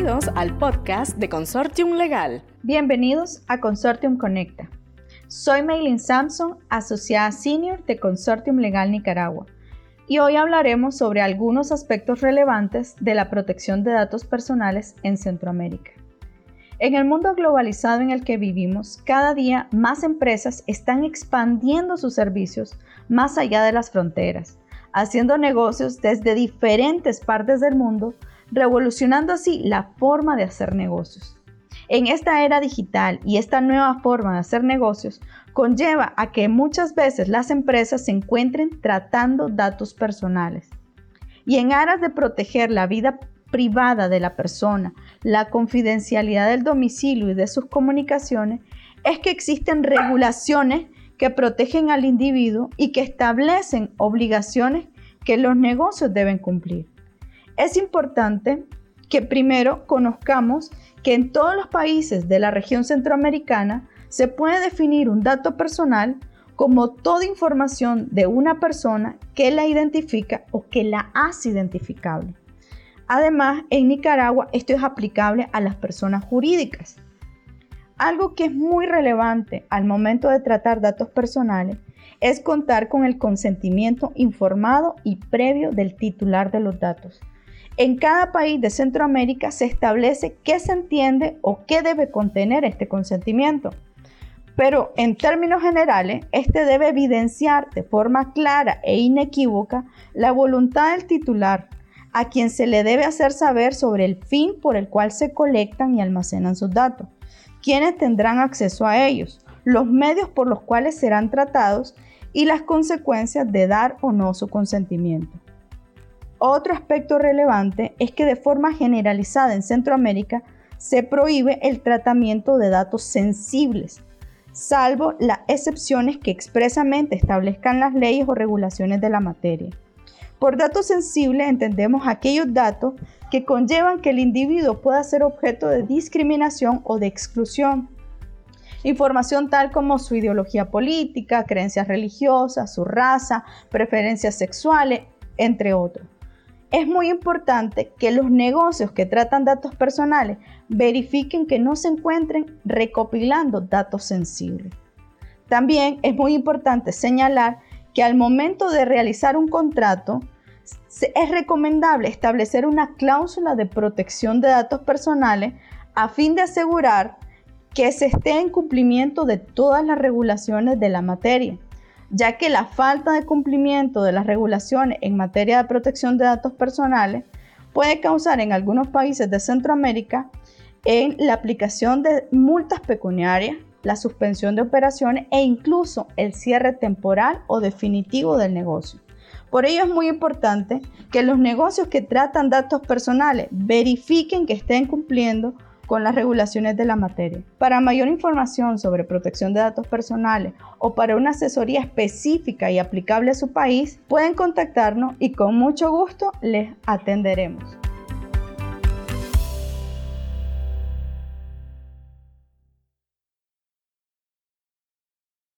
Bienvenidos al podcast de Consortium Legal. Bienvenidos a Consortium Conecta. Soy Maylin Samson, asociada senior de Consortium Legal Nicaragua, y hoy hablaremos sobre algunos aspectos relevantes de la protección de datos personales en Centroamérica. En el mundo globalizado en el que vivimos, cada día más empresas están expandiendo sus servicios más allá de las fronteras, haciendo negocios desde diferentes partes del mundo revolucionando así la forma de hacer negocios. En esta era digital y esta nueva forma de hacer negocios conlleva a que muchas veces las empresas se encuentren tratando datos personales. Y en aras de proteger la vida privada de la persona, la confidencialidad del domicilio y de sus comunicaciones, es que existen regulaciones que protegen al individuo y que establecen obligaciones que los negocios deben cumplir es importante que primero conozcamos que en todos los países de la región centroamericana se puede definir un dato personal como toda información de una persona que la identifica o que la hace identificable. Además, en Nicaragua esto es aplicable a las personas jurídicas. Algo que es muy relevante al momento de tratar datos personales es contar con el consentimiento informado y previo del titular de los datos. En cada país de Centroamérica se establece qué se entiende o qué debe contener este consentimiento. Pero en términos generales, este debe evidenciar de forma clara e inequívoca la voluntad del titular, a quien se le debe hacer saber sobre el fin por el cual se colectan y almacenan sus datos, quiénes tendrán acceso a ellos, los medios por los cuales serán tratados y las consecuencias de dar o no su consentimiento. Otro aspecto relevante es que de forma generalizada en Centroamérica se prohíbe el tratamiento de datos sensibles, salvo las excepciones que expresamente establezcan las leyes o regulaciones de la materia. Por datos sensibles entendemos aquellos datos que conllevan que el individuo pueda ser objeto de discriminación o de exclusión. Información tal como su ideología política, creencias religiosas, su raza, preferencias sexuales, entre otros es muy importante que los negocios que tratan datos personales verifiquen que no se encuentren recopilando datos sensibles. También es muy importante señalar que al momento de realizar un contrato, es recomendable establecer una cláusula de protección de datos personales a fin de asegurar que se esté en cumplimiento de todas las regulaciones de la materia ya que la falta de cumplimiento de las regulaciones en materia de protección de datos personales puede causar en algunos países de Centroamérica en la aplicación de multas pecuniarias, la suspensión de operaciones e incluso el cierre temporal o definitivo del negocio. Por ello es muy importante que los negocios que tratan datos personales verifiquen que estén cumpliendo con las regulaciones de la materia. Para mayor información sobre protección de datos personales o para una asesoría específica y aplicable a su país, pueden contactarnos y con mucho gusto les atenderemos.